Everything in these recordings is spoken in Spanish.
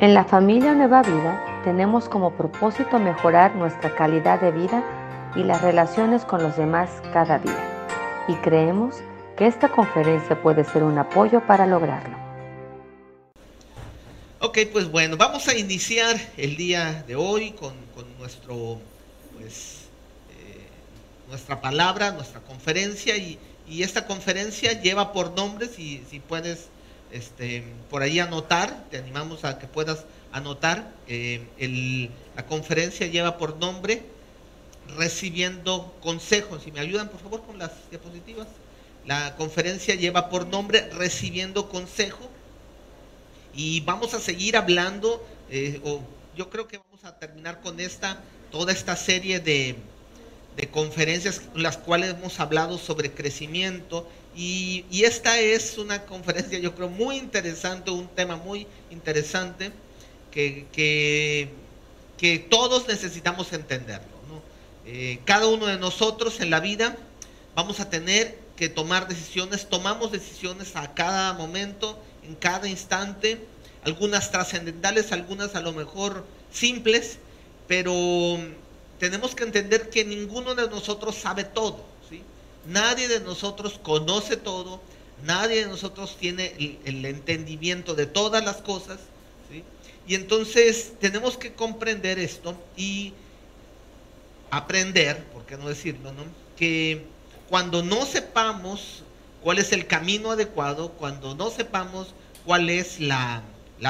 En la familia Nueva Vida tenemos como propósito mejorar nuestra calidad de vida y las relaciones con los demás cada día. Y creemos que esta conferencia puede ser un apoyo para lograrlo. Ok, pues bueno, vamos a iniciar el día de hoy con, nuestro, pues, eh, nuestra palabra, nuestra conferencia y, esta conferencia lleva por nombre, si, si puedes este, por ahí anotar, te animamos a que puedas anotar. Eh, la conferencia lleva por nombre Recibiendo Consejos. Si me ayudan, por favor, con las diapositivas. La conferencia lleva por nombre Recibiendo Consejo. Y vamos a seguir hablando, eh, o yo creo que vamos a terminar con esta, toda esta serie de, de conferencias en las cuales hemos hablado sobre crecimiento y, esta es una conferencia, yo creo, muy interesante, un tema muy interesante que, todos necesitamos entenderlo. Eh, cada uno de nosotros en la vida vamos a tener que tomar decisiones, tomamos decisiones a cada momento, en cada instante, algunas trascendentales, algunas a lo mejor simples, pero tenemos que entender que ninguno de nosotros sabe todo. Nadie de nosotros conoce todo, nadie de nosotros tiene el, entendimiento de todas las cosas. Y entonces tenemos que comprender esto y aprender, por qué no decirlo, ¿no? que cuando no sepamos cuál es el camino adecuado, cuando no sepamos cuál es la,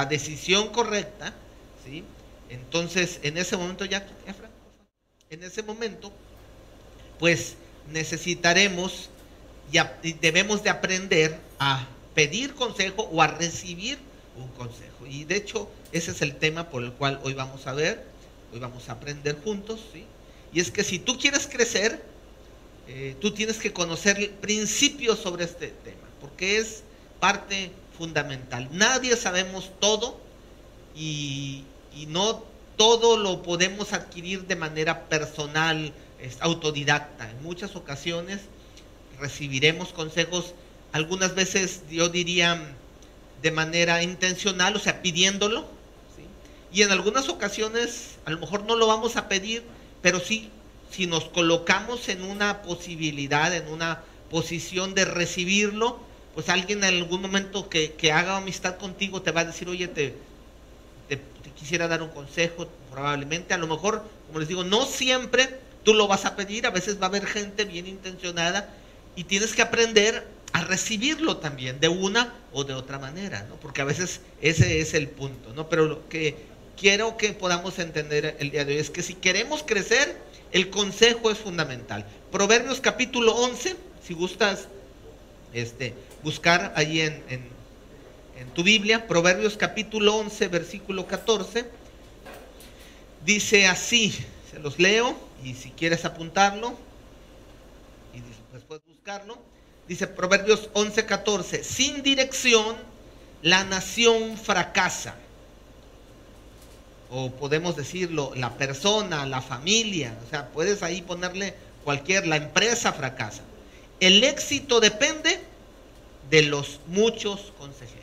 decisión correcta, ¿sí? entonces en ese momento ya, en ese momento, pues necesitaremos y, debemos de aprender a pedir consejo o a recibir un consejo. Y de hecho, ese es el tema por el cual hoy vamos a ver, hoy vamos a aprender juntos. Y es que si tú quieres crecer, eh, tú tienes que conocer principios sobre este tema, porque es parte fundamental. Nadie sabemos todo y, y no todo lo podemos adquirir de manera personal, es autodidacta. En muchas ocasiones recibiremos consejos, algunas veces yo diría de manera intencional, o sea, pidiéndolo. Y en algunas ocasiones a lo mejor no lo vamos a pedir, pero sí, si nos colocamos en una posibilidad, en una posición de recibirlo, pues alguien en algún momento que, haga amistad contigo te va a decir, oye, te, te quisiera dar un consejo, probablemente, a lo mejor, como les digo, no siempre Tú lo vas a pedir, a veces va a haber gente bien intencionada y tienes que aprender a recibirlo también de una o de otra manera, ¿no? Porque a veces ese es el punto, ¿no? Pero lo que quiero que podamos entender el día de hoy es que si queremos crecer, el consejo es fundamental. Proverbios capítulo 11, si gustas este, buscar ahí en, en, en tu Biblia, Proverbios capítulo 11, versículo 14, dice así, se los leo y si quieres apuntarlo y después buscarlo, dice Proverbios 11:14, sin dirección la nación fracasa. O podemos decirlo, la persona, la familia, o sea, puedes ahí ponerle cualquier, la empresa fracasa. El éxito depende de los muchos consejeros.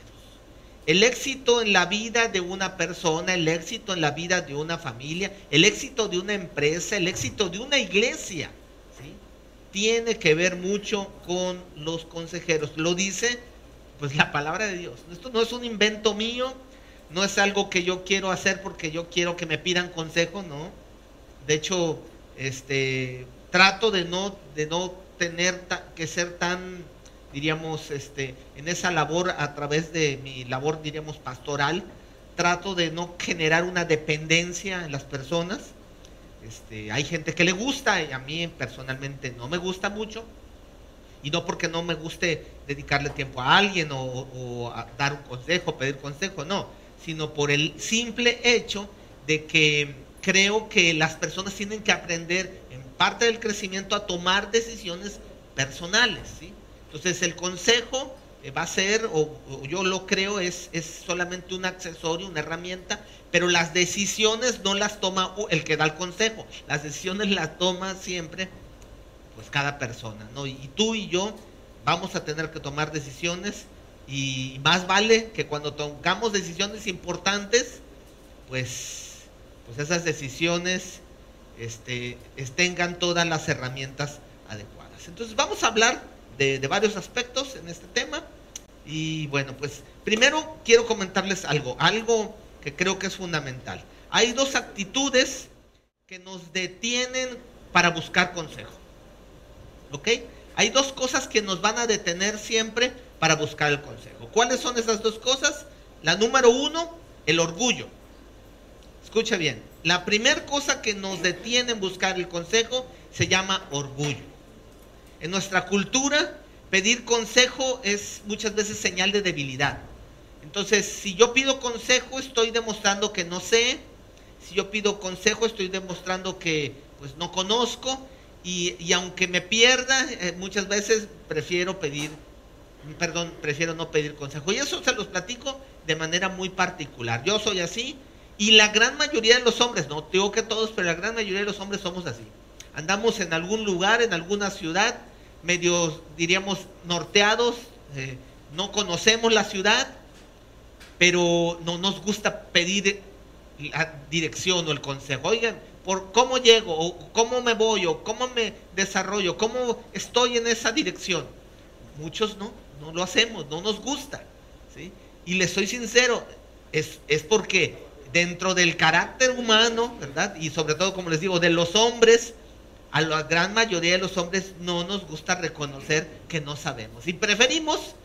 El éxito en la vida de una persona, el éxito en la vida de una familia, el éxito de una empresa, el éxito de una iglesia, tiene que ver mucho con los consejeros. Lo dice pues la palabra de Dios. Esto no es un invento mío, no es algo que yo quiero hacer porque yo quiero que me pidan consejo, no. De hecho, este trato de no de no tener que ser tan diríamos, este, en esa labor, a través de mi labor, diríamos, pastoral, trato de no generar una dependencia en las personas. Este, hay gente que le gusta y a mí personalmente no me gusta mucho. Y no porque no me guste dedicarle tiempo a alguien o, dar un consejo, pedir consejo, no, sino por el simple hecho de que creo que las personas tienen que aprender en parte del crecimiento a tomar decisiones personales, ¿sí? Entonces el consejo eh, va a ser, o, yo lo creo, es, es solamente un accesorio, una herramienta, pero las decisiones no las toma el que da el consejo, las decisiones las toma siempre pues cada persona, ¿no? Y, tú y yo vamos a tener que tomar decisiones y más vale que cuando tomamos decisiones importantes, pues, pues esas decisiones este, tengan todas las herramientas adecuadas. Entonces vamos a hablar de, varios aspectos en este tema. Y bueno, pues primero quiero comentarles algo, algo que creo que es fundamental. Hay dos actitudes que nos detienen para buscar consejo. ¿Ok? Hay dos cosas que nos van a detener siempre para buscar el consejo. ¿Cuáles son esas dos cosas? La número uno, el orgullo. Escucha bien, la primera cosa que nos detiene en buscar el consejo se llama orgullo. En nuestra cultura, pedir consejo es muchas veces señal de debilidad. Entonces, si yo pido consejo, estoy demostrando que no sé. Si yo pido consejo, estoy demostrando que pues no conozco. Y, aunque me pierda, eh, muchas veces prefiero pedir, perdón, prefiero no pedir consejo. Y eso se los platico de manera muy particular. Yo soy así y la gran mayoría de los hombres, no digo que todos, pero la gran mayoría de los hombres somos así. Andamos en algún lugar, en alguna ciudad, medio, diríamos, norteados, eh, no conocemos la ciudad, pero no nos gusta pedir la dirección o el consejo. Oigan, por cómo llego, o cómo me voy, o cómo me desarrollo, cómo estoy en esa dirección. Muchos no, no lo hacemos, no nos gusta. ¿sí? Y les soy sincero, es, es porque dentro del carácter humano, ¿verdad? Y sobre todo, como les digo, de los hombres, a la gran mayoría de los hombres no nos gusta reconocer que no sabemos. Y preferimos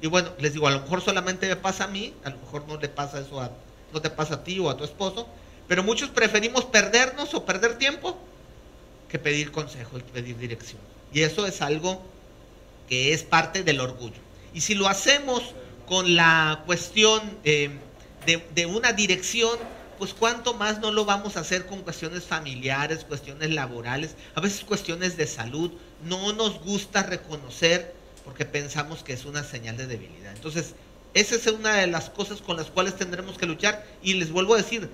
y bueno, les digo, a lo mejor solamente me pasa a mí, a lo mejor no le pasa eso a, no te pasa a ti o a tu esposo, pero muchos preferimos perdernos o perder tiempo que pedir consejo y pedir dirección. Y eso es algo que es parte del orgullo. Y si lo hacemos con la cuestión eh, de, de una dirección, pues cuánto más no lo vamos a hacer con cuestiones familiares, cuestiones laborales, a veces cuestiones de salud. No nos gusta reconocer porque pensamos que es una señal de debilidad. Entonces, esa es una de las cosas con las cuales tendremos que luchar. Y les vuelvo a decir,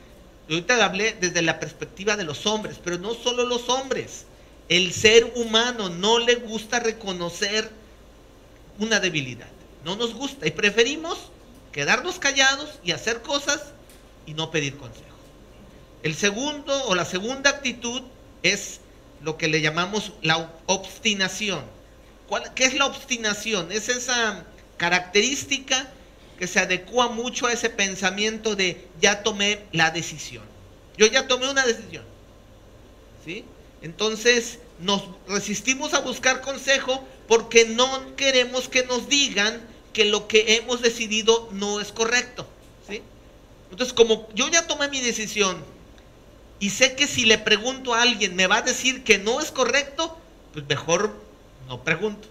ahorita hablé desde la perspectiva de los hombres, pero no solo los hombres. El ser humano no le gusta reconocer una debilidad. No nos gusta y preferimos quedarnos callados y hacer cosas y no pedir consejo. El segundo o la segunda actitud es lo que le llamamos la obstinación. ¿Qué es la obstinación? Es esa característica que se adecua mucho a ese pensamiento de ya tomé la decisión. Yo ya tomé una decisión. ¿Sí? Entonces nos resistimos a buscar consejo porque no queremos que nos digan que lo que hemos decidido no es correcto. Entonces, como yo ya tomé mi decisión y sé que si le pregunto a alguien me va a decir que no es correcto, pues mejor no pregunto.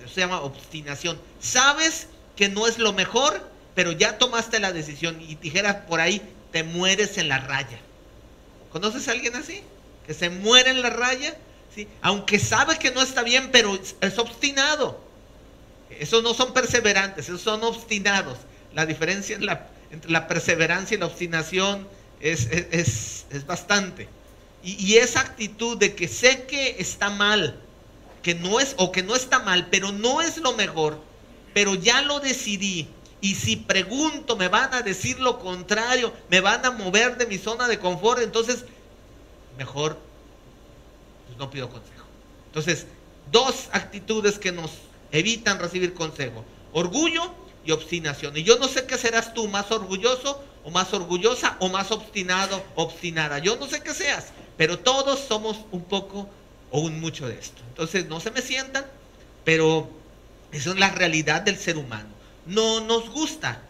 Eso se llama obstinación. Sabes que no es lo mejor, pero ya tomaste la decisión y dijera por ahí, te mueres en la raya. ¿Conoces a alguien así? Que se muere en la raya, ¿sí? aunque sabe que no está bien, pero es obstinado. Esos no son perseverantes, esos son obstinados. La diferencia entre la perseverancia y la obstinación es, bastante. Y, y esa actitud de que sé que está mal, que no es o que no está mal, pero no es lo mejor, pero ya lo decidí. Y si pregunto, me van a decir lo contrario, me van a mover de mi zona de confort, entonces mejor pues no pido consejo. Entonces, dos actitudes que nos evitan recibir consejo, orgullo y obstinación. Y yo no sé qué serás tú, más orgulloso o más orgullosa o más obstinado, obstinada. Yo no sé qué seas, pero todos somos un poco o un mucho de esto. Entonces, no se me sientan, pero eso es la realidad del ser humano. No nos gusta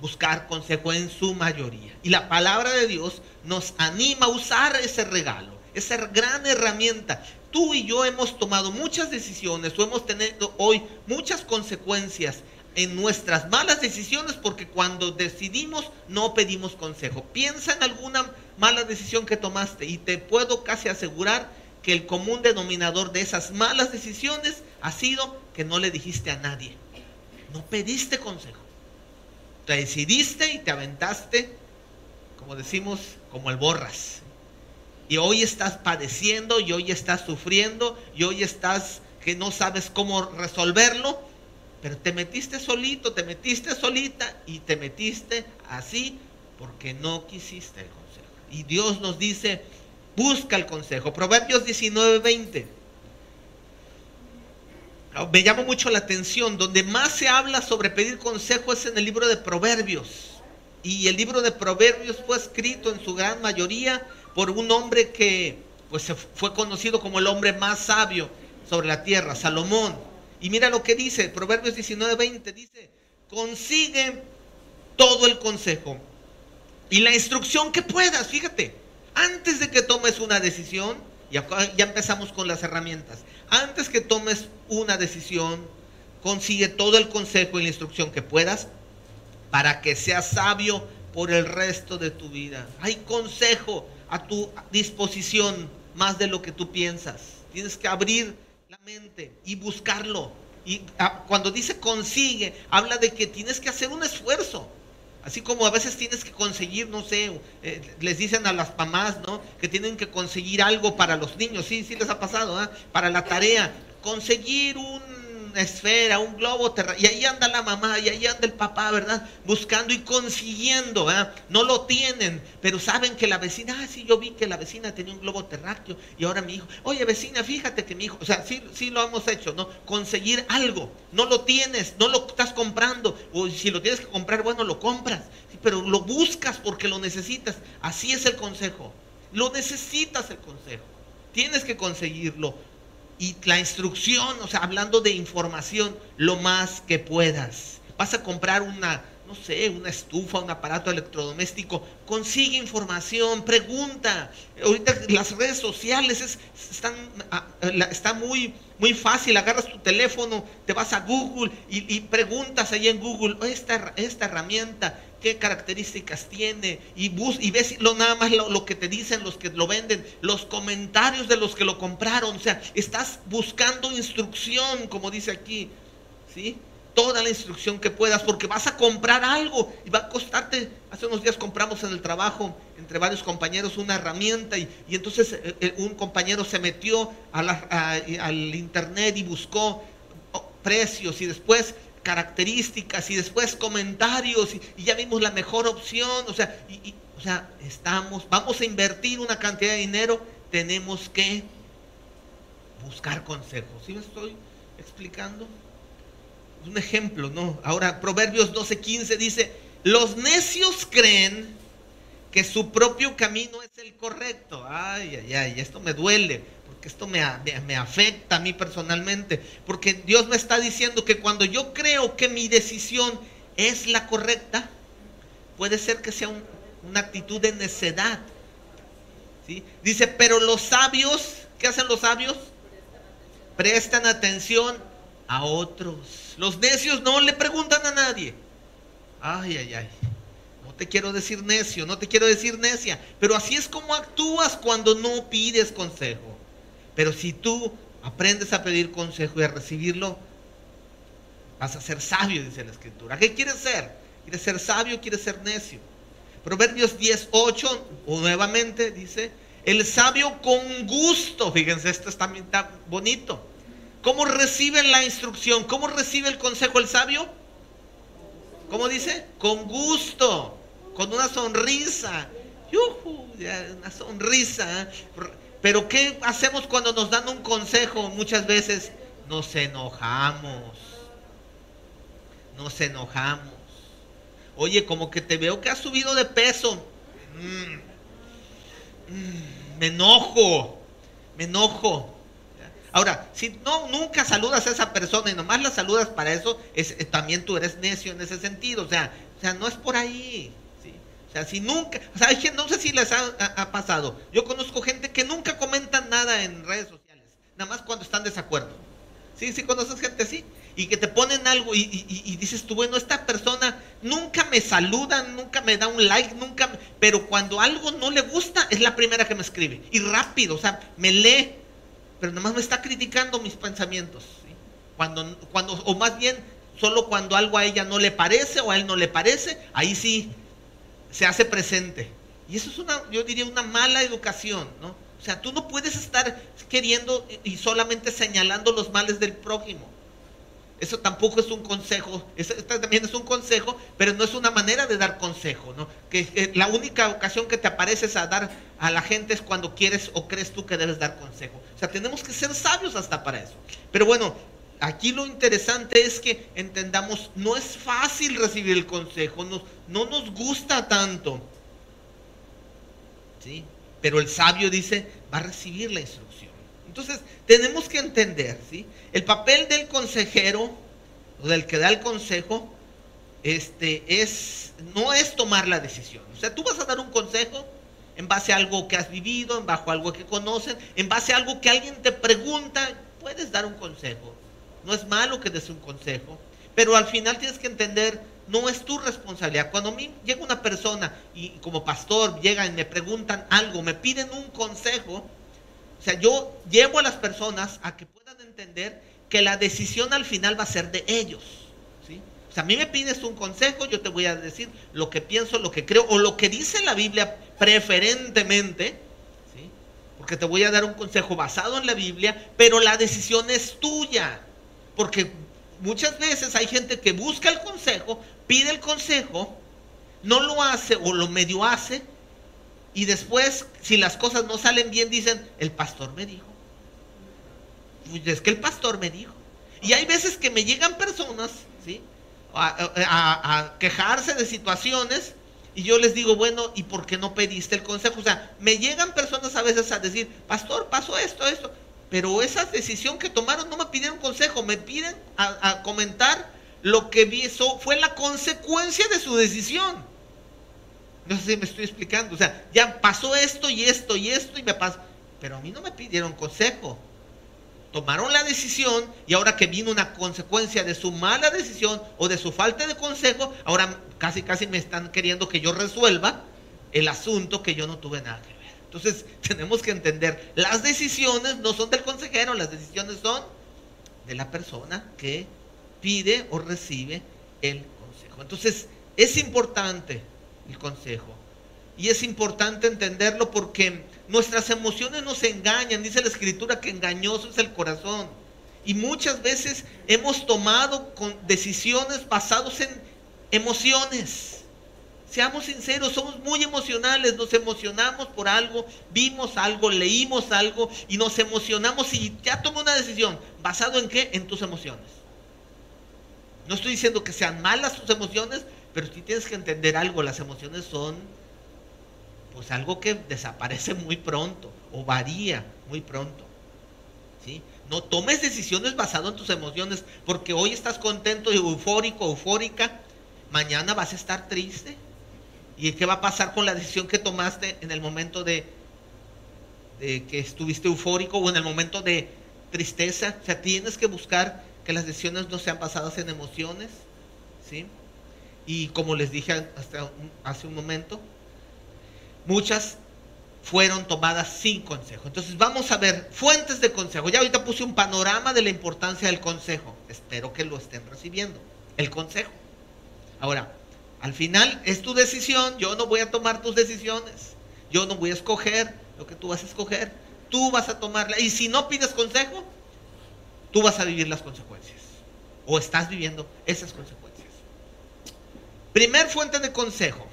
buscar consejo en su mayoría. Y la palabra de Dios nos anima a usar ese regalo, esa gran herramienta. Tú y yo hemos tomado muchas decisiones o hemos tenido hoy muchas consecuencias en nuestras malas decisiones porque cuando decidimos no pedimos consejo. Piensa en alguna mala decisión que tomaste y te puedo casi asegurar que el común denominador de esas malas decisiones ha sido que no le dijiste a nadie. No pediste consejo. Te decidiste y te aventaste, como decimos, como el borras. Y hoy estás padeciendo, y hoy estás sufriendo, y hoy estás que no sabes cómo resolverlo, pero te metiste solito, te metiste solita y te metiste así porque no quisiste el consejo. Y Dios nos dice, busca el consejo. Proverbios 19, 20. Me llama mucho la atención, donde más se habla sobre pedir consejo es en el libro de Proverbios. Y el libro de Proverbios fue escrito en su gran mayoría por un hombre que pues, fue conocido como el hombre más sabio sobre la tierra, Salomón. Y mira lo que dice, Proverbios 19, 20, dice, consigue todo el consejo y la instrucción que puedas, fíjate, antes de que tomes una decisión, ya, ya empezamos con las herramientas, antes que tomes una decisión, consigue todo el consejo y la instrucción que puedas para que seas sabio por el resto de tu vida. Hay consejo a tu disposición más de lo que tú piensas. Tienes que abrir y buscarlo. Y ah, cuando dice consigue, habla de que tienes que hacer un esfuerzo. Así como a veces tienes que conseguir, no sé, eh, les dicen a las mamás, ¿no? Que tienen que conseguir algo para los niños. Sí, sí les ha pasado, ¿ah? Para la tarea. Conseguir un esfera, un globo terráqueo. Y ahí anda la mamá, y ahí anda el papá, ¿verdad? Buscando y consiguiendo, ¿verdad? No lo tienen, pero saben que la vecina, ah, sí, yo vi que la vecina tenía un globo terráqueo y ahora mi hijo, oye vecina, fíjate que mi hijo, o sea, sí, sí lo hemos hecho, ¿no? Conseguir algo, no lo tienes, no lo estás comprando, o si lo tienes que comprar, bueno, lo compras, pero lo buscas porque lo necesitas. Así es el consejo. Lo necesitas el consejo. Tienes que conseguirlo y la instrucción, o sea, hablando de información, lo más que puedas. Vas a comprar una, no sé, una estufa, un aparato electrodoméstico, consigue información, pregunta. Ahorita las redes sociales es, están, ah, está muy, muy fácil, agarras tu teléfono, te vas a Google y, preguntas ahí en Google, esta, esta herramienta, qué características tiene y, bus y ves lo, nada más lo, que te dicen los que lo venden, los comentarios de los que lo compraron. O sea, estás buscando instrucción, como dice aquí. ¿Sí? Toda la instrucción que puedas, porque vas a comprar algo y va a costarte. Hace unos días compramos en el trabajo entre varios compañeros una herramienta y, entonces eh, eh, un compañero se metió al internet y buscó oh, precios y después características y después comentarios y, ya vimos la mejor opción. O sea, y, o sea, estamos, vamos a invertir una cantidad de dinero, tenemos que buscar consejos. ¿Sí me estoy explicando? Un ejemplo, ¿no? Ahora, Proverbios 12:15 dice, los necios creen que su propio camino es el correcto. Ay, ay, ay, esto me duele esto me, me, afecta a mí personalmente, porque Dios me está diciendo que cuando yo creo que mi decisión es la correcta, puede ser que sea una actitud de necedad. ¿sí? Dice, pero los sabios, ¿qué hacen los sabios? Prestan atención a otros. Los necios no le preguntan a nadie. Ay, ay, ay. No te quiero decir necio, no te quiero decir necia, pero así es como actúas cuando no pides consejo. Pero si tú aprendes a pedir consejo y a recibirlo, vas a ser sabio, dice la escritura. ¿Qué quieres ser? ¿Quieres ser sabio o quieres ser necio? Proverbios 10.8, nuevamente dice, el sabio con gusto, fíjense, esto está, está bonito. ¿Cómo recibe la instrucción? ¿Cómo recibe el consejo el sabio? ¿Cómo dice? Con gusto, con una sonrisa. una sonrisa. Pero ¿qué hacemos cuando nos dan un consejo? Muchas veces nos enojamos. Nos enojamos. Oye, como que te veo que has subido de peso. Mm, mm, me enojo. Me enojo. Ahora, si no nunca saludas a esa persona y nomás la saludas para eso, es, eh, también tú eres necio en ese sentido. O sea, o sea, no es por ahí si nunca, o sea, no sé si les ha, pasado. Yo conozco gente que nunca comentan nada en redes sociales, nada más cuando están de desacuerdo. Sí, sí, conoces gente así. Y que te ponen algo y, dices tú, bueno, esta persona nunca me saluda, nunca me da un like, nunca, pero cuando algo no le gusta, es la primera que me escribe. Y rápido, o sea, me lee, pero nada más me está criticando mis pensamientos. Cuando, cuando, o más bien, solo cuando algo a ella no le parece o a él no le parece, ahí sí se hace presente. Y eso es una, yo diría, una mala educación, ¿no? O sea, tú no puedes estar queriendo y solamente señalando los males del prójimo. eso tampoco es un consejo, eso también es un consejo, pero no es una manera de dar consejo, ¿no? Que, la única ocasión que te apareces a dar a la gente es cuando quieres o crees tú que debes dar consejo. O sea, tenemos que ser sabios hasta para eso. Pero bueno, aquí lo interesante es que entendamos, no es fácil recibir el consejo, no, no nos gusta tanto. ¿Sí? Pero el sabio dice, va a recibir la instrucción. Entonces, tenemos que entender, ¿sí? El papel del consejero, o del que da el consejo, este, es, no es tomar la decisión. O sea, tú vas a dar un consejo en base a algo que has vivido, en a algo que conocen, en base a algo que alguien te pregunta, puedes dar un consejo. No es malo que des un consejo, pero al final tienes que entender, no es tu responsabilidad. Cuando a mí llega una persona y como pastor llega y me preguntan algo, me piden un consejo, o sea, yo llevo a las personas a que puedan entender que la decisión al final va a ser de ellos. O sea, a mí me pides un consejo, yo te voy a decir lo que pienso, lo que creo, o lo que dice la Biblia preferentemente, porque te voy a dar un consejo basado en la Biblia, pero la decisión es tuya. Porque muchas veces hay gente que busca el consejo, pide el consejo, no lo hace o lo medio hace, y después, si las cosas no salen bien, dicen, el pastor me dijo. Pues es que el pastor me dijo. Y hay veces que me llegan personas, ¿sí? A, quejarse de situaciones y yo les digo, bueno, ¿y por qué no pediste el consejo? O sea, me llegan personas a veces a decir, pastor, pasó esto, esto. Pero esa decisión que tomaron no me pidieron consejo, me piden a, comentar lo que eso fue la consecuencia de su decisión. No sé si me estoy explicando. O sea, ya pasó esto y esto y esto y me pasó. Pero a mí no me pidieron consejo. Tomaron la decisión y ahora que vino una consecuencia de su mala decisión o de su falta de consejo, ahora casi casi me están queriendo que yo resuelva el asunto que yo no tuve nada. Entonces tenemos que entender, las decisiones no son del consejero, las decisiones son de la persona que pide o recibe el consejo. Entonces es importante el consejo. Y es importante entenderlo porque nuestras emociones nos engañan. Dice la escritura que engañoso es el corazón. Y muchas veces hemos tomado decisiones basadas en emociones. Seamos sinceros, somos muy emocionales, nos emocionamos por algo, vimos algo, leímos algo y nos emocionamos y ya tomé una decisión. ¿Basado en qué? En tus emociones. No estoy diciendo que sean malas tus emociones, pero sí tienes que entender algo, las emociones son pues algo que desaparece muy pronto o varía muy pronto. ¿sí? No tomes decisiones basadas en tus emociones, porque hoy estás contento, eufórico, eufórica, mañana vas a estar triste. ¿Y qué va a pasar con la decisión que tomaste en el momento de, que estuviste eufórico o en el momento de tristeza? O sea, tienes que buscar que las decisiones no sean basadas en emociones, ¿sí? Y como les dije hasta hace un momento, muchas fueron tomadas sin consejo. Entonces vamos a ver fuentes de consejo. Ya ahorita puse un panorama de la importancia del consejo. Espero que lo estén recibiendo. El consejo. Ahora, al final es tu decisión. Yo no voy a tomar tus decisiones. Yo no voy a escoger lo que tú vas a escoger. Tú vas a tomarla. Y si no pides consejo, tú vas a vivir las consecuencias. O estás viviendo esas consecuencias. Primer fuente de consejo.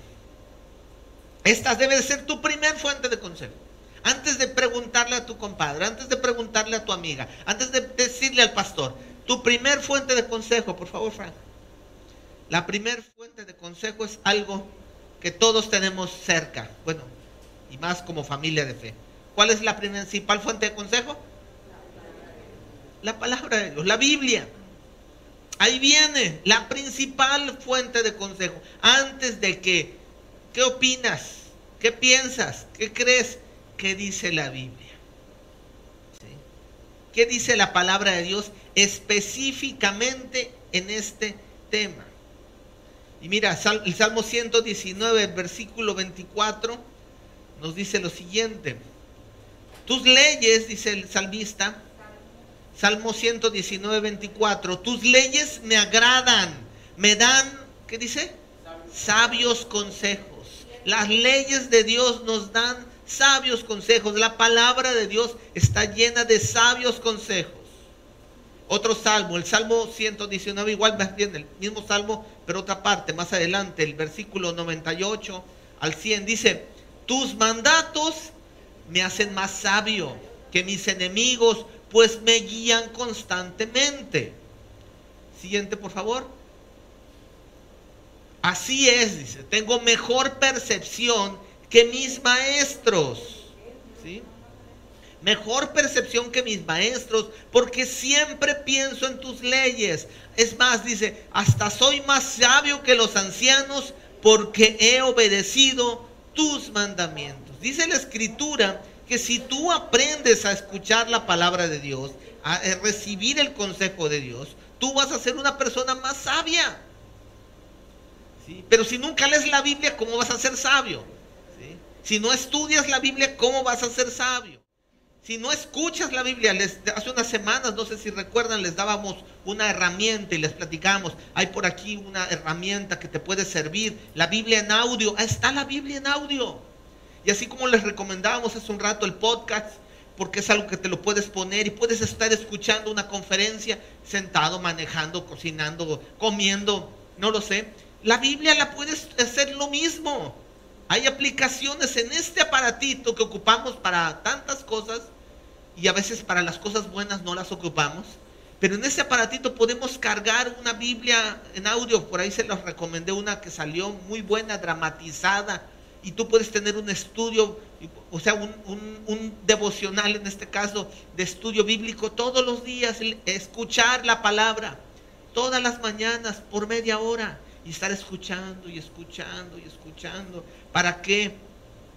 Esta debe de ser tu primer fuente de consejo. Antes de preguntarle a tu compadre, antes de preguntarle a tu amiga, antes de decirle al pastor, tu primer fuente de consejo, por favor, Frank. La primer fuente de consejo es algo que todos tenemos cerca, bueno, y más como familia de fe. ¿Cuál es la principal fuente de consejo? La palabra de Dios, la Biblia. Ahí viene la principal fuente de consejo. Antes de que, ¿qué opinas? ¿Qué piensas? ¿Qué crees? ¿Qué dice la Biblia? ¿Qué dice la palabra de Dios específicamente en este tema? Y mira, el Salmo 119, versículo 24, nos dice lo siguiente. Tus leyes, dice el salmista, Salmo 119, 24. Tus leyes me agradan, me dan, ¿qué dice? Sabios consejos. Las leyes de Dios nos dan sabios consejos. La palabra de Dios está llena de sabios consejos. Otro salmo, el Salmo 119, igual más bien el mismo salmo, pero otra parte, más adelante, el versículo 98 al 100, dice, tus mandatos me hacen más sabio que mis enemigos, pues me guían constantemente. Siguiente, por favor. Así es, dice, tengo mejor percepción que mis maestros. ¿Sí? Mejor percepción que mis maestros, porque siempre pienso en tus leyes. Es más, dice, hasta soy más sabio que los ancianos porque he obedecido tus mandamientos. Dice la escritura que si tú aprendes a escuchar la palabra de Dios, a recibir el consejo de Dios, tú vas a ser una persona más sabia. Pero si nunca lees la Biblia, ¿cómo vas a ser sabio? Si no estudias la Biblia, ¿cómo vas a ser sabio? Si no escuchas la Biblia, les, hace unas semanas, no sé si recuerdan, les dábamos una herramienta y les platicamos, hay por aquí una herramienta que te puede servir, la Biblia en audio, está la Biblia en audio. Y así como les recomendábamos hace un rato el podcast, porque es algo que te lo puedes poner y puedes estar escuchando una conferencia sentado, manejando, cocinando, comiendo, no lo sé. La Biblia la puedes hacer lo mismo. Hay aplicaciones en este aparatito que ocupamos para tantas cosas y a veces para las cosas buenas no las ocupamos. Pero en ese aparatito podemos cargar una Biblia en audio. Por ahí se los recomendé una que salió muy buena, dramatizada. Y tú puedes tener un estudio, o sea, un, un devocional en este caso, de estudio bíblico todos los días. Escuchar la palabra todas las mañanas por media hora y estar escuchando y escuchando y escuchando. ¿Para qué?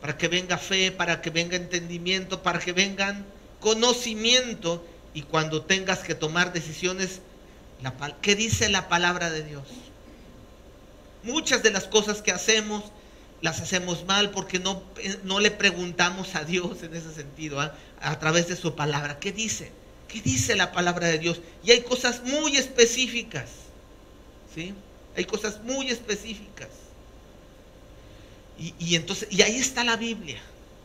Para que venga fe, para que venga entendimiento, para que vengan conocimiento y cuando tengas que tomar decisiones, ¿qué dice la palabra de Dios? Muchas de las cosas que hacemos las hacemos mal porque no, no le preguntamos a Dios en ese sentido, ¿ah? a través de su palabra. ¿Qué dice? ¿Qué dice la palabra de Dios? Y hay cosas muy específicas. ¿Sí? Hay cosas muy específicas. Y, entonces, y ahí está la Biblia.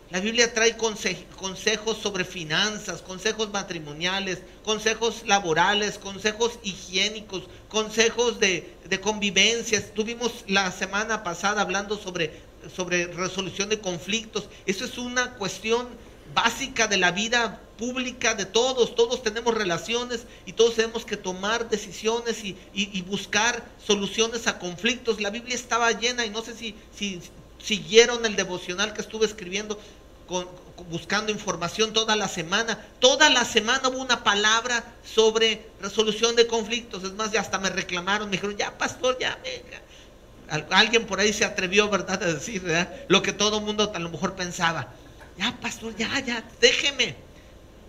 La Biblia trae consejos sobre finanzas, consejos matrimoniales, consejos laborales, consejos higiénicos, consejos de, de convivencia. Estuvimos la semana pasada hablando sobre, sobre resolución de conflictos. Eso es una cuestión básica de la vida pública de todos, todos tenemos relaciones y todos tenemos que tomar decisiones y, buscar soluciones a conflictos. La Biblia estaba llena y no sé si, si siguieron el devocional que estuve escribiendo con, buscando información toda la semana. Toda la semana hubo una palabra sobre resolución de conflictos. Es más, ya hasta me reclamaron, me dijeron, ya pastor, ya venga. Alguien por ahí se atrevió, ¿verdad?, a decir lo que todo mundo a lo mejor pensaba. Ya, pastor, ya, ya, déjeme.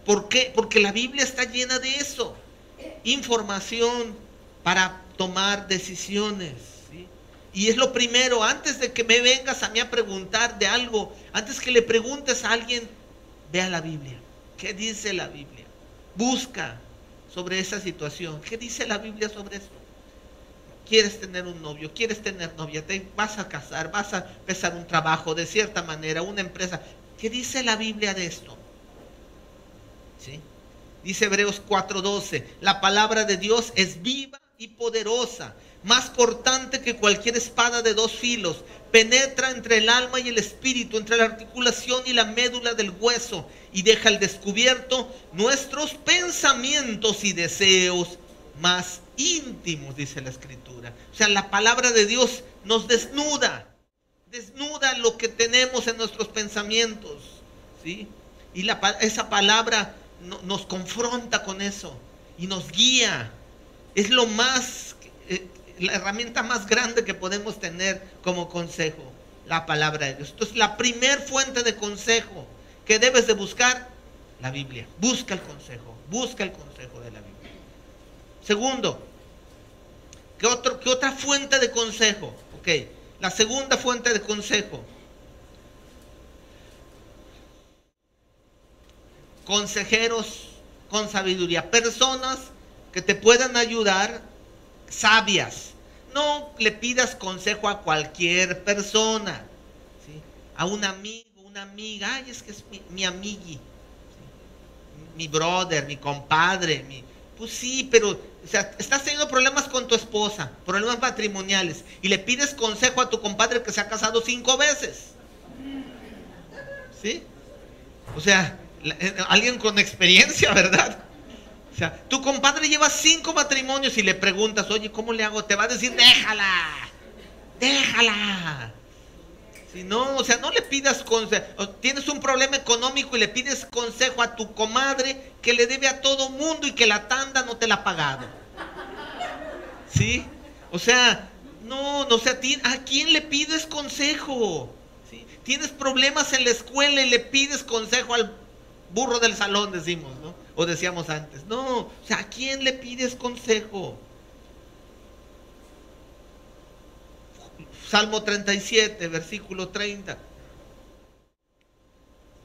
¿Por qué? Porque la Biblia está llena de eso. Información para tomar decisiones. Y es lo primero, antes de que me vengas a mí a preguntar de algo, antes que le preguntes a alguien, vea la Biblia. ¿Qué dice la Biblia? Busca sobre esa situación. ¿Qué dice la Biblia sobre esto? Quieres tener un novio, quieres tener novia, te vas a casar, vas a empezar un trabajo de cierta manera, una empresa. ¿Qué dice la Biblia de esto? Dice Hebreos 4:12, la palabra de Dios es viva y poderosa, más cortante que cualquier espada de dos filos, penetra entre el alma y el espíritu, entre la articulación y la médula del hueso, y deja al descubierto nuestros pensamientos y deseos más íntimos, dice la escritura. O sea, la palabra de Dios nos desnuda desnuda lo que tenemos en nuestros pensamientos, ¿sí? Y la, esa palabra nos confronta con eso y nos guía. Es lo más, eh, la herramienta más grande que podemos tener como consejo, la palabra de Dios. Entonces, la primer fuente de consejo que debes de buscar, la Biblia. Busca el consejo, busca el consejo de la Biblia. Segundo, ¿qué, otro, qué otra fuente de consejo? Ok la segunda fuente de consejo. Consejeros con sabiduría. Personas que te puedan ayudar, sabias. No le pidas consejo a cualquier persona. A un amigo, una amiga. Ay, es que es mi, mi amigui. Mi brother, mi compadre. Mi, Pues sí, pero o sea, estás teniendo problemas con tu esposa, problemas matrimoniales, y le pides consejo a tu compadre que se ha casado cinco veces. ¿Sí? O sea, alguien con experiencia, ¿verdad? O sea, tu compadre lleva cinco matrimonios y le preguntas, oye, ¿cómo le hago? Te va a decir, déjala, déjala. Si no, o sea, no le pidas consejo. Tienes un problema económico y le pides consejo a tu comadre que le debe a todo mundo y que la tanda no te la ha pagado. ¿Sí? O sea, no, no, o sea, ¿a quién le pides consejo? Tienes problemas en la escuela y le pides consejo al burro del salón, decimos, ¿no? O decíamos antes. No, o sea, ¿a quién le pides consejo? Salmo 37, versículo 30.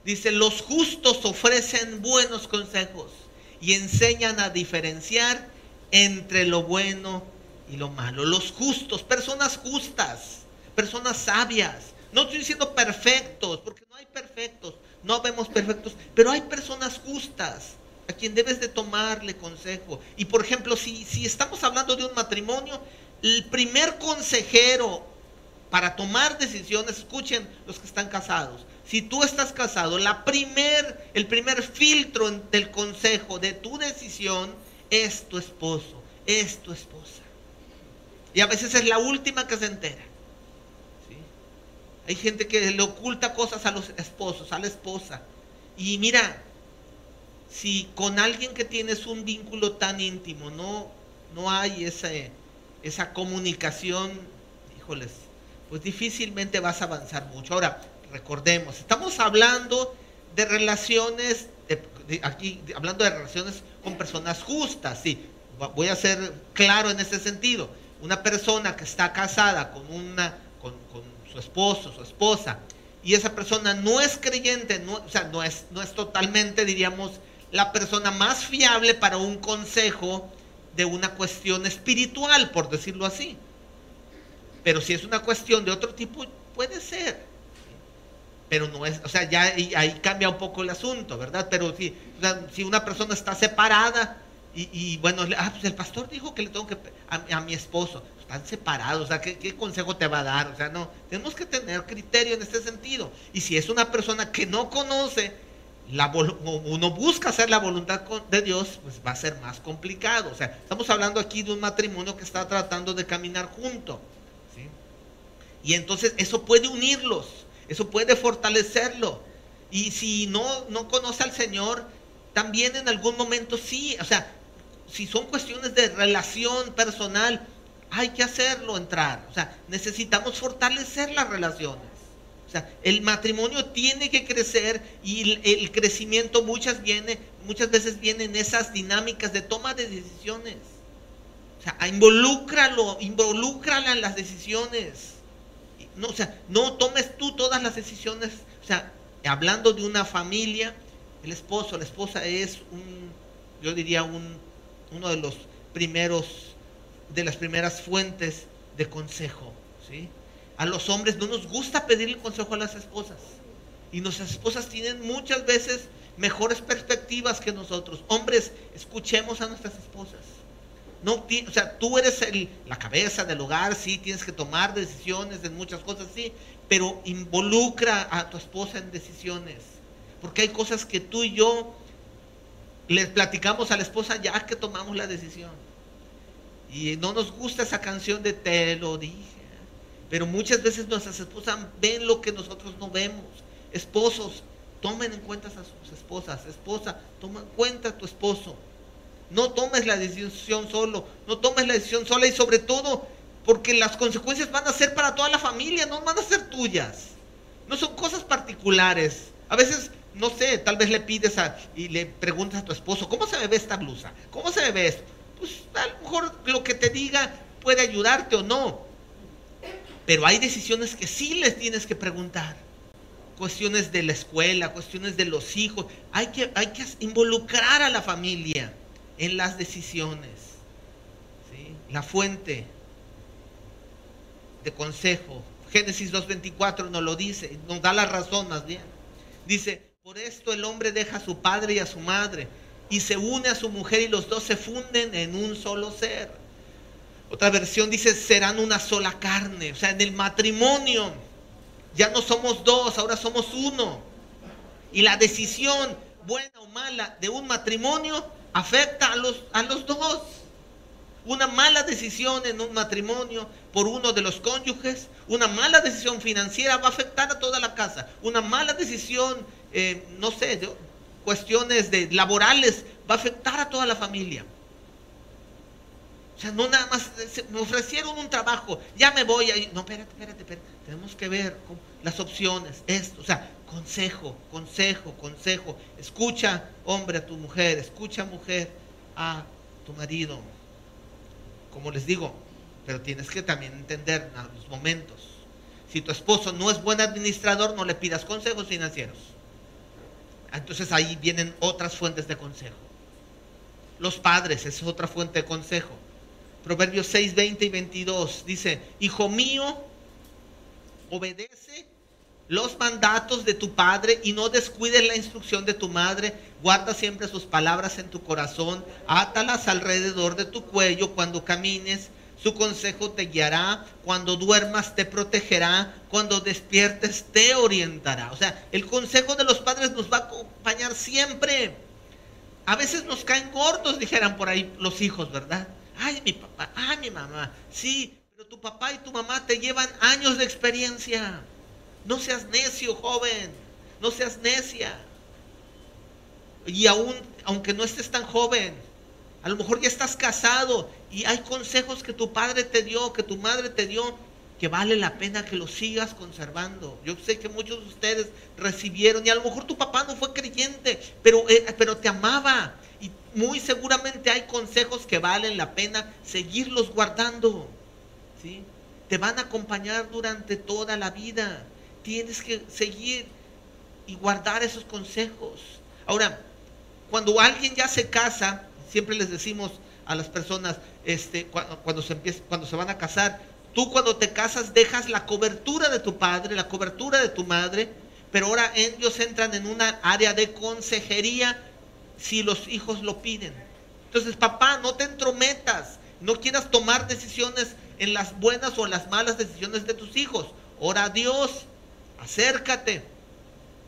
Dice, los justos ofrecen buenos consejos y enseñan a diferenciar entre lo bueno y lo malo. Los justos, personas justas, personas sabias. No estoy diciendo perfectos, porque no hay perfectos, no vemos perfectos, pero hay personas justas a quien debes de tomarle consejo. Y por ejemplo, si, si estamos hablando de un matrimonio, el primer consejero para tomar decisiones, escuchen los que están casados. Si tú estás casado, la primer, el primer filtro del consejo de tu decisión es tu esposo, es tu esposa. Y a veces es la última que se entera. Hay gente que le oculta cosas a los esposos, a la esposa. Y mira, si con alguien que tienes un vínculo tan íntimo no, no hay esa, esa comunicación, híjoles, pues difícilmente vas a avanzar mucho. Ahora, recordemos, estamos hablando de relaciones, aquí hablando de relaciones con personas justas, sí, voy a ser claro en ese sentido. Una persona que está casada con, una, con, su esposo, su esposa, y esa persona no es creyente, no, o sea, no es, no es totalmente, diríamos, la persona más fiable para un consejo de una cuestión espiritual, por decirlo así. Pero si es una cuestión de otro tipo, puede ser. Pero no es, o sea, ya ahí cambia un poco el asunto, ¿verdad? Pero si, si una persona está separada y, bueno, ah, pues el pastor dijo que le tengo que, a, mi esposo, están separados, o sea, ¿qué, ¿qué, consejo te va a dar? O sea, no, tenemos que tener criterio en este sentido. Y si es una persona que no conoce, la, uno busca hacer la voluntad de Dios, pues va a ser más complicado. O sea, estamos hablando aquí de un matrimonio que está tratando de caminar junto. Y entonces eso puede unirlos, eso puede fortalecerlo. Y si no, no conoce al Señor, también en algún momento sí, o sea, si son cuestiones de relación personal, hay que hacerlo entrar. O sea, necesitamos fortalecer las relaciones. O sea, el matrimonio tiene que crecer y el, crecimiento muchas, viene, muchas veces viene en esas dinámicas de toma de decisiones. O sea, involúcralo, involúcrala en las decisiones no, o sea, no tomes tú todas las decisiones. O sea, hablando de una familia, el esposo, la esposa es un, yo diría, un, uno de los primeros, de las primeras fuentes de consejo. ¿sí? A los hombres no nos gusta pedirle consejo a las esposas. Y nuestras esposas tienen muchas veces mejores perspectivas que nosotros. Hombres, escuchemos a nuestras esposas. No, o sea, tú eres la cabeza del hogar, sí, tienes que tomar decisiones en muchas cosas, sí, pero involucra a tu esposa en decisiones. Porque hay cosas que tú y yo les platicamos a la esposa ya que tomamos la decisión. Y no nos gusta esa canción de te lo dije. Pero muchas veces nuestras esposas ven lo que nosotros no vemos. Esposos, tomen en cuenta a sus esposas. Esposa, toma en cuenta a tu esposo. No tomes la decisión solo, no tomes la decisión sola y sobre todo porque las consecuencias van a ser para toda la familia, no van a ser tuyas. No son cosas particulares. A veces, no sé, tal vez le pides a, y le preguntas a tu esposo, ¿cómo se me ve esta blusa? ¿Cómo se me ve esto? Pues a lo mejor lo que te diga puede ayudarte o no. Pero hay decisiones que sí les tienes que preguntar. Cuestiones de la escuela, cuestiones de los hijos. Hay que, hay que involucrar a la familia en las decisiones. La fuente de consejo. Génesis 2.24 nos lo dice, nos da la razón más bien. Dice, por esto el hombre deja a su padre y a su madre y se une a su mujer y los dos se funden en un solo ser. Otra versión dice, serán una sola carne. O sea, en el matrimonio ya no somos dos, ahora somos uno. Y la decisión, buena o mala, de un matrimonio afecta a los, a los dos. Una mala decisión en un matrimonio por uno de los cónyuges, una mala decisión financiera va a afectar a toda la casa. Una mala decisión, eh, no sé, cuestiones de, laborales va a afectar a toda la familia. O sea, no nada más, me ofrecieron un trabajo, ya me voy ahí. No, espérate, espérate, espérate. Tenemos que ver las opciones, esto, o sea, consejo, consejo, consejo. Escucha, hombre, a tu mujer, escucha, mujer, a tu marido. Como les digo, pero tienes que también entender los momentos. Si tu esposo no es buen administrador, no le pidas consejos financieros. Entonces ahí vienen otras fuentes de consejo. Los padres es otra fuente de consejo. Proverbios 6, 20 y 22 dice, Hijo mío, obedece los mandatos de tu padre y no descuides la instrucción de tu madre. Guarda siempre sus palabras en tu corazón, átalas alrededor de tu cuello cuando camines. Su consejo te guiará, cuando duermas te protegerá, cuando despiertes te orientará. O sea, el consejo de los padres nos va a acompañar siempre. A veces nos caen gordos, dijeran por ahí los hijos, ¿verdad? Ay, mi papá, ay, mi mamá. Sí, pero tu papá y tu mamá te llevan años de experiencia. No seas necio, joven. No seas necia. Y aún, aunque no estés tan joven, a lo mejor ya estás casado y hay consejos que tu padre te dio, que tu madre te dio, que vale la pena que los sigas conservando. Yo sé que muchos de ustedes recibieron y a lo mejor tu papá no fue creyente, pero, eh, pero te amaba muy seguramente hay consejos que valen la pena seguirlos guardando. ¿sí? Te van a acompañar durante toda la vida. Tienes que seguir y guardar esos consejos. Ahora, cuando alguien ya se casa, siempre les decimos a las personas, este, cuando, se empieza, cuando se van a casar, tú cuando te casas dejas la cobertura de tu padre, la cobertura de tu madre, pero ahora ellos entran en una área de consejería si los hijos lo piden. Entonces, papá, no te entrometas, no quieras tomar decisiones en las buenas o en las malas decisiones de tus hijos. Ora a Dios, acércate.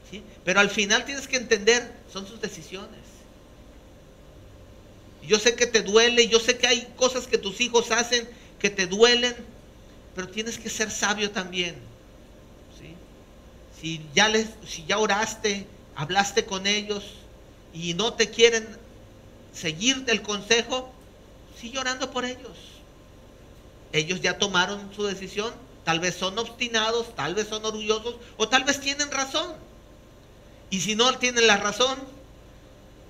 ¿sí? Pero al final tienes que entender, son sus decisiones. Yo sé que te duele, yo sé que hay cosas que tus hijos hacen que te duelen, pero tienes que ser sabio también. ¿sí? Si, ya les, si ya oraste, hablaste con ellos, y no te quieren seguir del consejo, sigue orando por ellos. Ellos ya tomaron su decisión, tal vez son obstinados, tal vez son orgullosos o tal vez tienen razón. Y si no tienen la razón,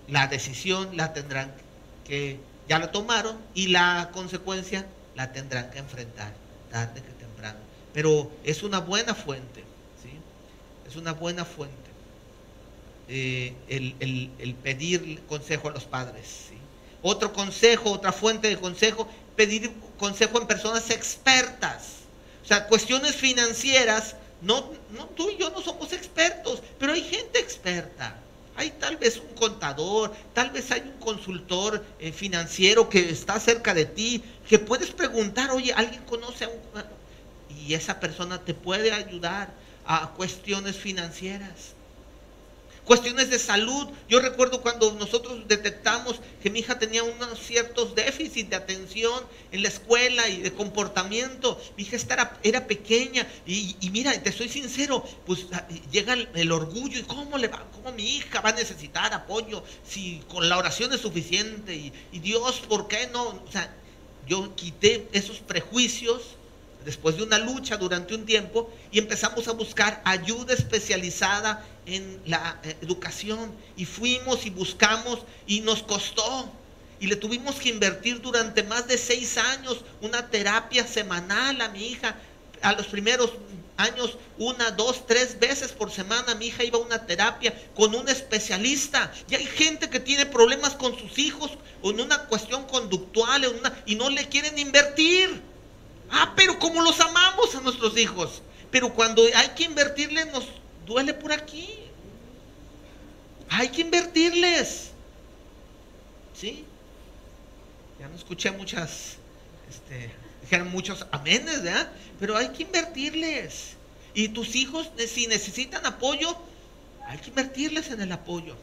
la decisión la tendrán que, ya la tomaron y la consecuencia la tendrán que enfrentar tarde que temprano. Pero es una buena fuente, ¿sí? Es una buena fuente. Eh, el, pedir consejo a los padres. Otro consejo, otra fuente de consejo, pedir consejo en personas expertas. O sea, cuestiones financieras, no, tú y yo no somos expertos, pero hay gente experta. Hay tal vez un contador, tal vez hay un consultor eh, financiero que está cerca de ti, que puedes preguntar, oye, ¿alguien conoce a un... Y esa persona te puede ayudar a cuestiones financieras cuestiones de salud. Yo recuerdo cuando nosotros detectamos que mi hija tenía unos ciertos déficits de atención en la escuela y de comportamiento. Mi hija era, pequeña y, mira, te soy sincero, pues ah, llega el, orgullo y cómo le va, cómo mi hija va a necesitar apoyo si con la oración es suficiente y, y Dios, ¿por qué no? O sea, yo quité esos prejuicios después de una lucha durante un tiempo y empezamos a buscar ayuda especializada en la eh, educación y fuimos y buscamos y nos costó y le tuvimos que invertir durante más de seis años una terapia semanal a mi hija. A los primeros años, una, dos, tres veces por semana mi hija iba a una terapia con un especialista. Y hay gente que tiene problemas con sus hijos o en una cuestión conductual y no le quieren invertir. Ah, pero como los amamos a nuestros hijos. Pero cuando hay que invertirle nos duele por aquí. Hay que invertirles. ¿Sí? Ya no escuché muchas, este, dijeron muchos amenes, ¿verdad? Pero hay que invertirles. Y tus hijos, eh, si necesitan apoyo, hay que invertirles en el apoyo.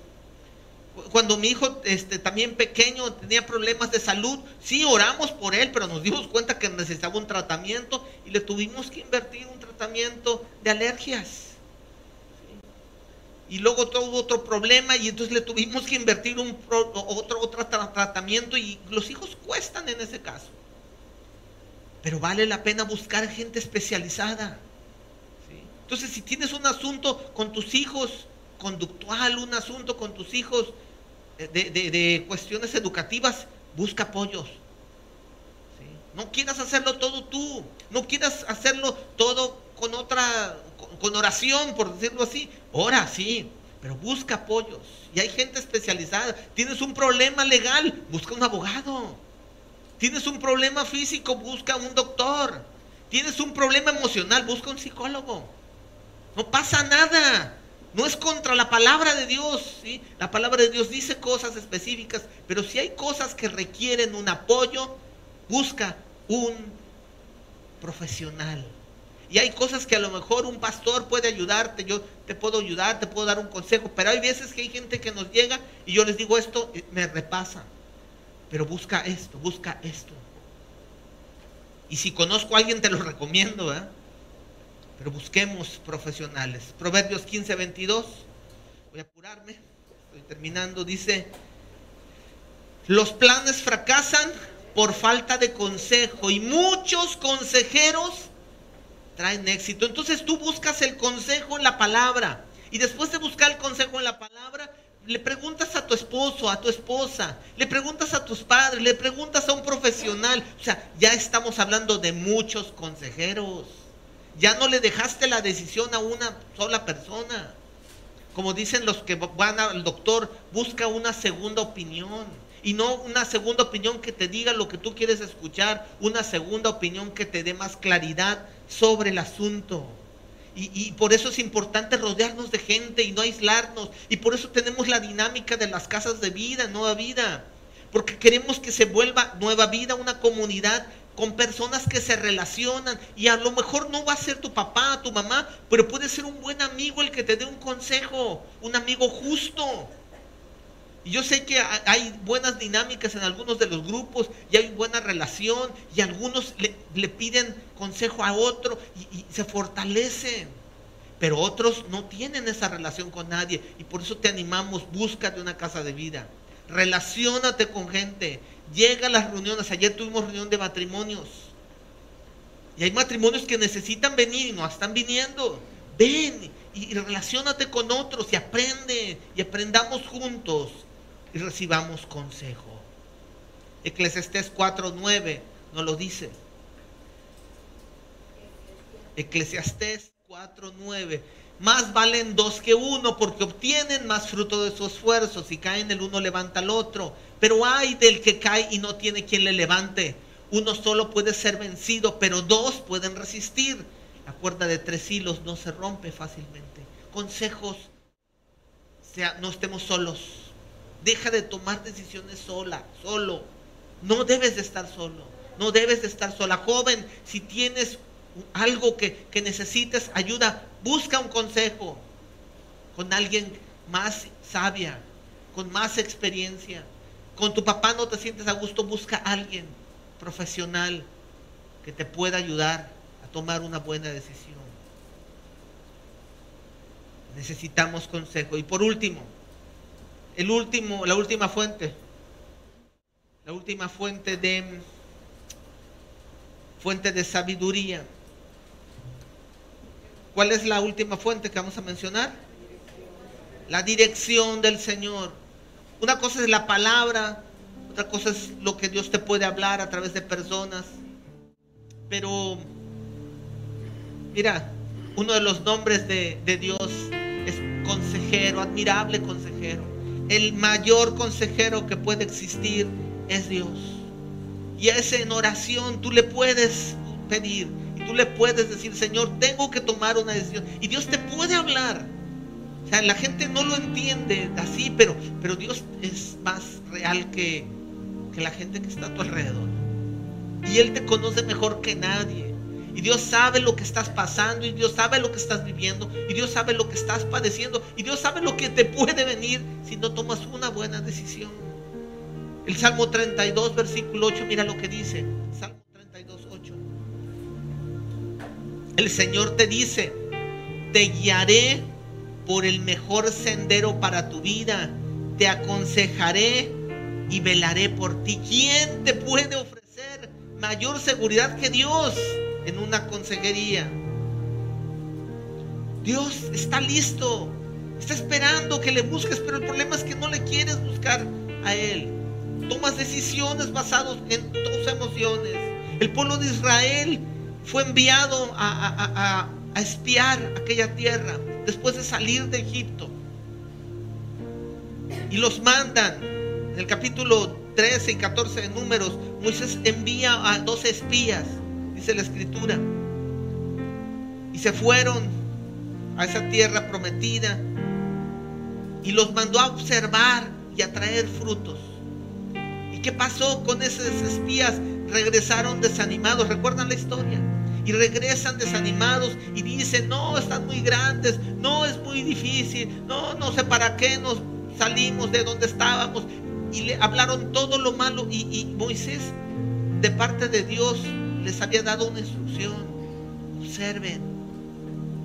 Cuando mi hijo este, también pequeño tenía problemas de salud, sí oramos por él, pero nos dimos cuenta que necesitaba un tratamiento y le tuvimos que invertir un tratamiento de alergias. Y luego tuvo otro problema y entonces le tuvimos que invertir un otro, otro tratamiento y los hijos cuestan en ese caso. Pero vale la pena buscar gente especializada. Entonces, si tienes un asunto con tus hijos conductual, un asunto con tus hijos de, de, cuestiones educativas, busca apoyos. No quieras hacerlo todo tú, no quieras hacerlo todo con otra, con, oración, por decirlo así. Ora, sí, pero busca apoyos. Y hay gente especializada. Tienes un problema legal, busca un abogado. Tienes un problema físico, busca un doctor. Tienes un problema emocional, busca un psicólogo. No pasa nada. No es contra la palabra de Dios. ¿sí? La palabra de Dios dice cosas específicas, pero si hay cosas que requieren un apoyo, busca un profesional. Y hay cosas que a lo mejor un pastor puede ayudarte, yo te puedo ayudar, te puedo dar un consejo, pero hay veces que hay gente que nos llega y yo les digo esto, me repasa. Pero busca esto, busca esto. Y si conozco a alguien te lo recomiendo, ¿eh? Pero busquemos profesionales. Proverbios 15, 22. Voy a apurarme. Estoy terminando. Dice, los planes fracasan por falta de consejo y muchos consejeros traen éxito. Entonces tú buscas el consejo en la palabra. Y después de buscar el consejo en la palabra, le preguntas a tu esposo, a tu esposa, le preguntas a tus padres, le preguntas a un profesional. O sea, ya estamos hablando de muchos consejeros. Ya no le dejaste la decisión a una sola persona. Como dicen los que van al doctor, busca una segunda opinión. Y no una segunda opinión que te diga lo que tú quieres escuchar, una segunda opinión que te dé más claridad sobre el asunto. Y, por eso es importante rodearnos de gente y no aislarnos. Y por eso tenemos la dinámica de las casas de vida, nueva vida. Porque queremos que se vuelva nueva vida una comunidad con personas que se relacionan. Y a lo mejor no va a ser tu papá, tu mamá, pero puede ser un buen amigo el que te dé un consejo, un amigo justo. Y yo sé que hay buenas dinámicas en algunos de los grupos y hay buena relación y algunos le, piden consejo a otro y, se fortalecen. Pero otros no tienen esa relación con nadie y por eso te animamos, búscate una casa de vida. Relaciónate con gente. Llega a las reuniones. Ayer tuvimos reunión de matrimonios. Y hay matrimonios que necesitan venir y no están viniendo. Ven y, relaciónate con otros y aprende y aprendamos juntos y recibamos consejo. Eclesiastés 4.9 nos lo dice. Eclesiastés 4.9. Más valen dos que uno porque obtienen más fruto de su esfuerzo. Si caen el uno levanta al otro. Pero hay del que cae y no tiene quien le levante. Uno solo puede ser vencido, pero dos pueden resistir. La cuerda de tres hilos no se rompe fácilmente. Consejos, sea, no estemos solos Deja de tomar decisiones sola, solo. No debes de estar solo. No debes de estar sola. Joven, si tienes algo que, que necesites ayuda, busca un consejo con alguien más sabia, con más experiencia. Con tu papá no te sientes a gusto, busca a alguien profesional que te pueda ayudar a tomar una buena decisión. Necesitamos consejo. Y por último, el último, la última fuente, la última fuente de fuente de sabiduría. ¿Cuál es la última fuente que vamos a mencionar? La dirección del Señor. Una cosa es la palabra, otra cosa es lo que Dios te puede hablar a través de personas. Pero, mira, uno de los nombres de, Dios es consejero, admirable consejero el mayor consejero que puede existir es Dios. Y a ese en oración tú le puedes pedir tú le puedes decir, Señor, tengo que tomar una decisión. Y Dios te puede hablar. La gente no lo entiende así, pero, pero Dios es más real que, que la gente que está a tu alrededor. Y Él te conoce mejor que nadie. Y Dios sabe lo que estás pasando, y Dios sabe lo que estás viviendo, y Dios sabe lo que estás padeciendo, y Dios sabe lo que te puede venir si no tomas una buena decisión. El Salmo 32, versículo 8, mira lo que dice. Salmo 32, 8. El Señor te dice, te guiaré por el mejor sendero para tu vida, te aconsejaré y velaré por ti. ¿Quién te puede ofrecer mayor seguridad que Dios? en una consejería. Dios está listo, está esperando que le busques, pero el problema es que no le quieres buscar a Él. Tomas decisiones basadas en tus emociones. El pueblo de Israel fue enviado a, espiar aquella tierra después de salir de Egipto. Y los mandan. En el capítulo 13 y 14 de números, Moisés envía a dos espías dice la escritura. Y se fueron a esa tierra prometida y los mandó a observar y a traer frutos. ¿Y qué pasó con esos espías? Regresaron desanimados, ¿recuerdan la historia? Y regresan desanimados y dicen, no, están muy grandes, no es muy difícil, no, no sé para qué nos salimos de donde estábamos. Y le hablaron todo lo malo y, Moisés, de parte de Dios, les había dado una instrucción. Observen.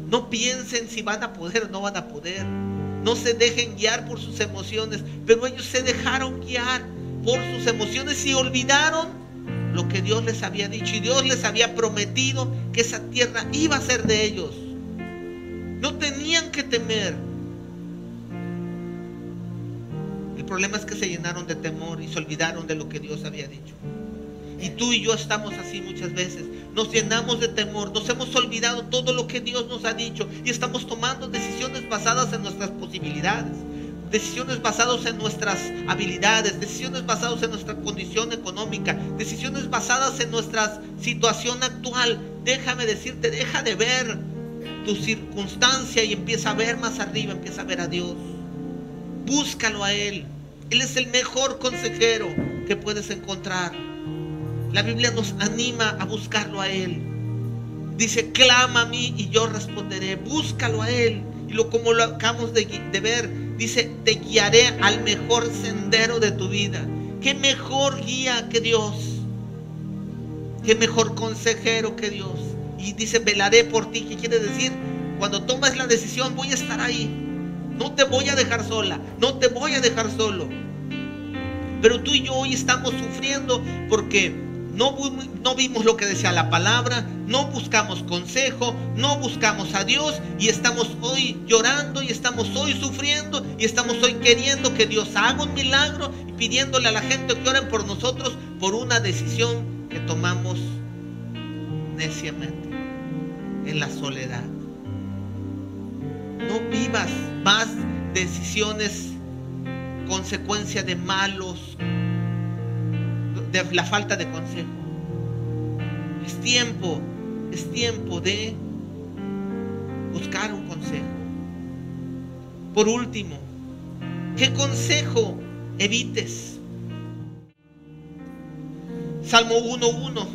No piensen si van a poder o no van a poder. No se dejen guiar por sus emociones. Pero ellos se dejaron guiar por sus emociones y olvidaron lo que Dios les había dicho. Y Dios les había prometido que esa tierra iba a ser de ellos. No tenían que temer. El problema es que se llenaron de temor y se olvidaron de lo que Dios había dicho. Y tú y yo estamos así muchas veces. Nos llenamos de temor, nos hemos olvidado todo lo que Dios nos ha dicho y estamos tomando decisiones basadas en nuestras posibilidades, decisiones basadas en nuestras habilidades, decisiones basadas en nuestra condición económica, decisiones basadas en nuestra situación actual. Déjame decirte, deja de ver tu circunstancia y empieza a ver más arriba, empieza a ver a Dios. Búscalo a Él. Él es el mejor consejero que puedes encontrar. La Biblia nos anima a buscarlo a Él. Dice, clama a mí y yo responderé. Búscalo a Él. Y lo como lo acabamos de, de ver, dice, te guiaré al mejor sendero de tu vida. ¿Qué mejor guía que Dios? ¿Qué mejor consejero que Dios? Y dice, velaré por ti. ¿Qué quiere decir? Cuando tomas la decisión, voy a estar ahí. No te voy a dejar sola. No te voy a dejar solo. Pero tú y yo hoy estamos sufriendo porque no, vimos lo que decía la palabra, no buscamos consejo, no buscamos a Dios y estamos hoy llorando y estamos hoy sufriendo y estamos hoy queriendo que Dios haga un milagro y pidiéndole a la gente que oren por nosotros por una decisión que tomamos neciamente en la soledad. No vivas más decisiones consecuencia de malos de la falta de consejo. Es tiempo, es tiempo de buscar un consejo. Por último, ¿qué consejo evites? Salmo 1.1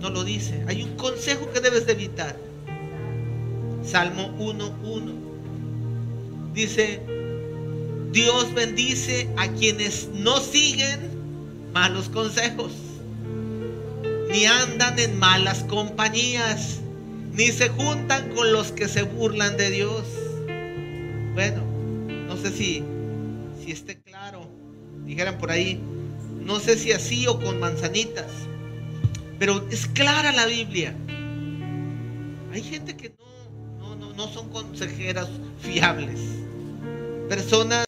no lo dice. Hay un consejo que debes de evitar. Salmo 1.1 dice, Dios bendice a quienes no siguen malos consejos, ni andan en malas compañías, ni se juntan con los que se burlan de Dios. Bueno, no sé si, si esté claro, dijeran por ahí, no sé si así o con manzanitas, pero es clara la Biblia. Hay gente que no, no, no son consejeras fiables, personas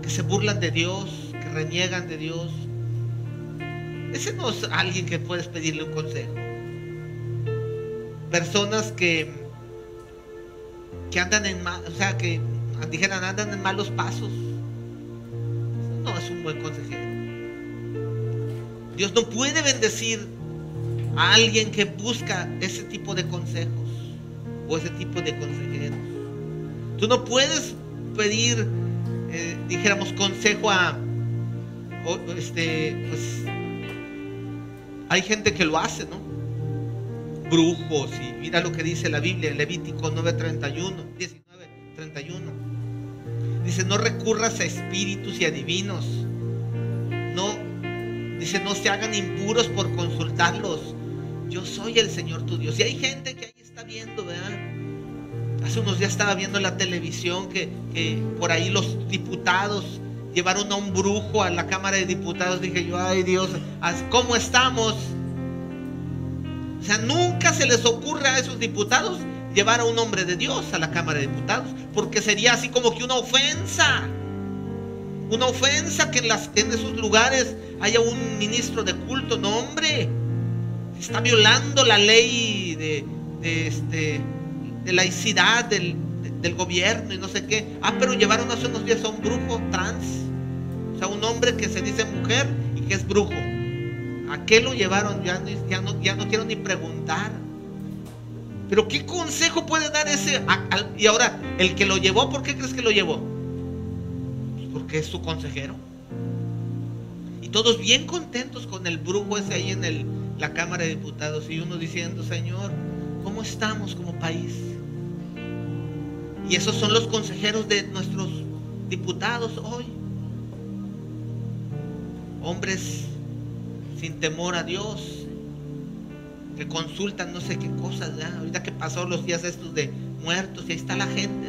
que se burlan de Dios, reniegan de Dios. Ese no es alguien que puedes pedirle un consejo. Personas que, que andan en o sea, que dijeran andan en malos pasos. no es un buen consejero. Dios no puede bendecir a alguien que busca ese tipo de consejos o ese tipo de consejeros. Tú no puedes pedir, eh, dijéramos, consejo a, este, pues, hay gente que lo hace, ¿no? Brujos y mira lo que dice la Biblia, Levítico 9:31, 19:31. Dice, no recurras a espíritus y adivinos. No, dice, no se hagan impuros por consultarlos. Yo soy el Señor tu Dios. Y hay gente que ahí está viendo, ¿verdad? Hace unos días estaba viendo en la televisión que, que por ahí los diputados llevaron a un brujo a la Cámara de Diputados. Dije yo, ay Dios, ¿cómo estamos? O sea, nunca se les ocurre a esos diputados llevar a un hombre de Dios a la Cámara de Diputados, porque sería así como que una ofensa. Una ofensa que en, las, en esos lugares haya un ministro de culto. No, hombre, está violando la ley de, este, de laicidad del, del gobierno y no sé qué. Ah, pero llevaron hace unos días a un brujo trans. O sea, un hombre que se dice mujer y que es brujo. ¿A qué lo llevaron? Ya no, ya no, ya no quiero ni preguntar. Pero ¿qué consejo puede dar ese? y ahora, el que lo llevó, ¿por qué crees que lo llevó? Pues porque es su consejero. Y todos bien contentos con el brujo ese ahí en la Cámara de Diputados. Y uno diciendo, Señor, ¿cómo estamos como país? Y esos son los consejeros de nuestros diputados hoy hombres sin temor a Dios, que consultan no sé qué cosas, ahorita que pasó los días estos de muertos, y ahí está la gente,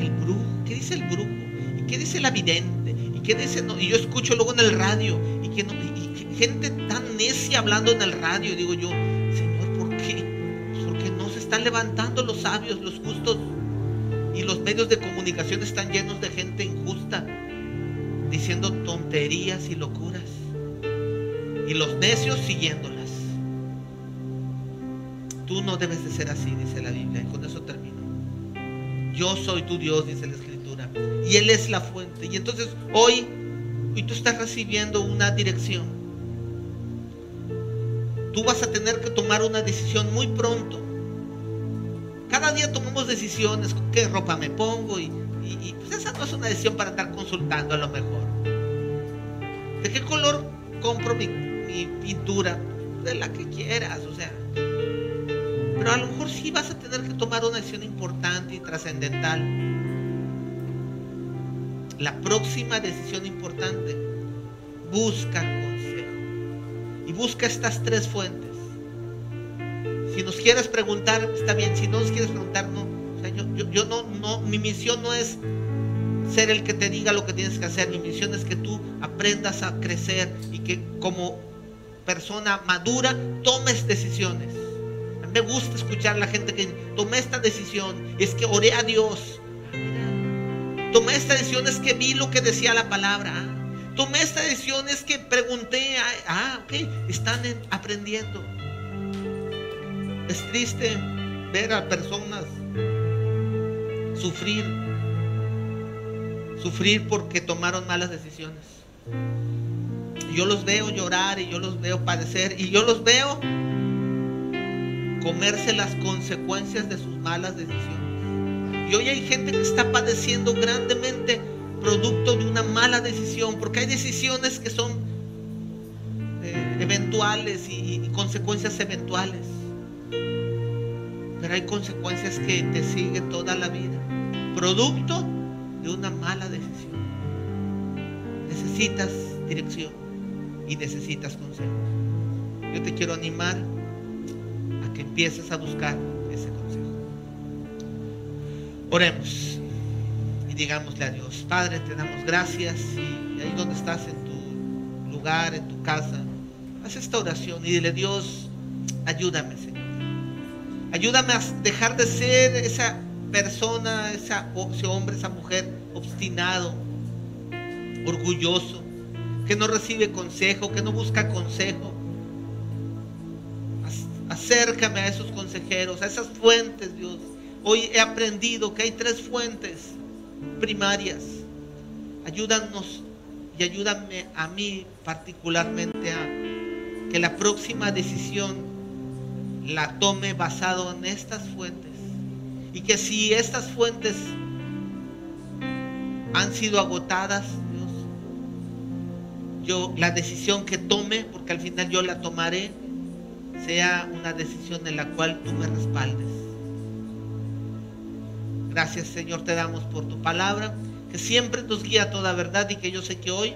el brujo, ¿qué dice el brujo? ¿Y qué dice la vidente? ¿Y qué dice? Y yo escucho luego en el radio, y, que no, y gente tan necia hablando en el radio, digo yo, Señor, ¿por qué? Porque no se están levantando los sabios, los justos, y los medios de comunicación están llenos de gente injusta diciendo tonterías y locuras. Y los necios siguiéndolas. Tú no debes de ser así, dice la Biblia. Y con eso termino. Yo soy tu Dios, dice la Escritura. Y Él es la fuente. Y entonces hoy, hoy tú estás recibiendo una dirección. Tú vas a tener que tomar una decisión muy pronto. Cada día tomamos decisiones, qué ropa me pongo y pues esa no es una decisión para estar consultando a lo mejor. ¿De qué color compro mi, pintura? De la que quieras, o sea. Pero a lo mejor sí vas a tener que tomar una decisión importante y trascendental. La próxima decisión importante, busca consejo. Y busca estas tres fuentes. Si nos quieres preguntar, está bien. Si no nos quieres preguntar, no yo, no, no, mi misión no es ser el que te diga lo que tienes que hacer. Mi misión es que tú aprendas a crecer y que como persona madura tomes decisiones. A mí me gusta escuchar a la gente que tomé esta decisión, es que oré a Dios. Tomé esta decisión, es que vi lo que decía la palabra. Tomé esta decisión, es que pregunté. Ah, ok, están aprendiendo. Es triste ver a personas sufrir, sufrir porque tomaron malas decisiones. Yo los veo llorar y yo los veo padecer y yo los veo comerse las consecuencias de sus malas decisiones. Y hoy hay gente que está padeciendo grandemente producto de una mala decisión, porque hay decisiones que son eh, eventuales y consecuencias eventuales. Pero hay consecuencias que te siguen toda la vida. Producto de una mala decisión. Necesitas dirección y necesitas consejo. Yo te quiero animar a que empieces a buscar ese consejo. Oremos y digámosle a Dios, Padre, te damos gracias y ahí donde estás en tu lugar, en tu casa, haz esta oración y dile, Dios, ayúdame, Señor. Ayúdame a dejar de ser esa persona, esa, ese hombre, esa mujer obstinado, orgulloso, que no recibe consejo, que no busca consejo. Acércame a esos consejeros, a esas fuentes, Dios. Hoy he aprendido que hay tres fuentes primarias. Ayúdanos y ayúdame a mí particularmente a que la próxima decisión la tome basado en estas fuentes. Y que si estas fuentes han sido agotadas, Dios. Yo la decisión que tome, porque al final yo la tomaré, sea una decisión en la cual tú me respaldes. Gracias Señor te damos por tu palabra, que siempre nos guía a toda verdad y que yo sé que hoy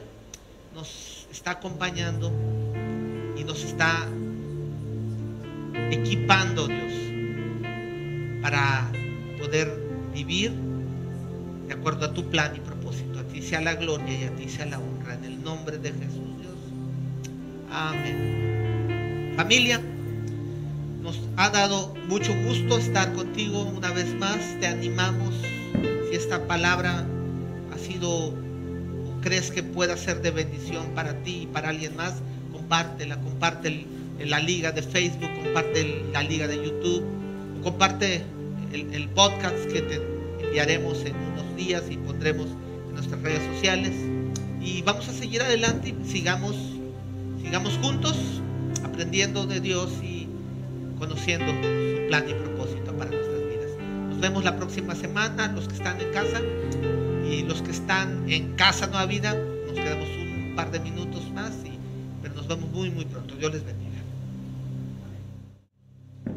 nos está acompañando y nos está equipando, Dios, para poder vivir de acuerdo a tu plan y propósito. A ti sea la gloria y a ti sea la honra. En el nombre de Jesús, Dios. Amén. Familia, nos ha dado mucho gusto estar contigo una vez más. Te animamos. Si esta palabra ha sido o crees que pueda ser de bendición para ti y para alguien más, compártela, comparte en la liga de Facebook, comparte la liga de YouTube, comparte el, podcast que te enviaremos en unos días y pondremos en nuestras redes sociales. Y vamos a seguir adelante y sigamos, sigamos juntos aprendiendo de Dios y conociendo su plan y propósito para nuestras vidas. Nos vemos la próxima semana, los que están en casa y los que están en casa Nueva Vida. Nos quedamos un par de minutos más, y, pero nos vemos muy, muy pronto. Dios les bendiga.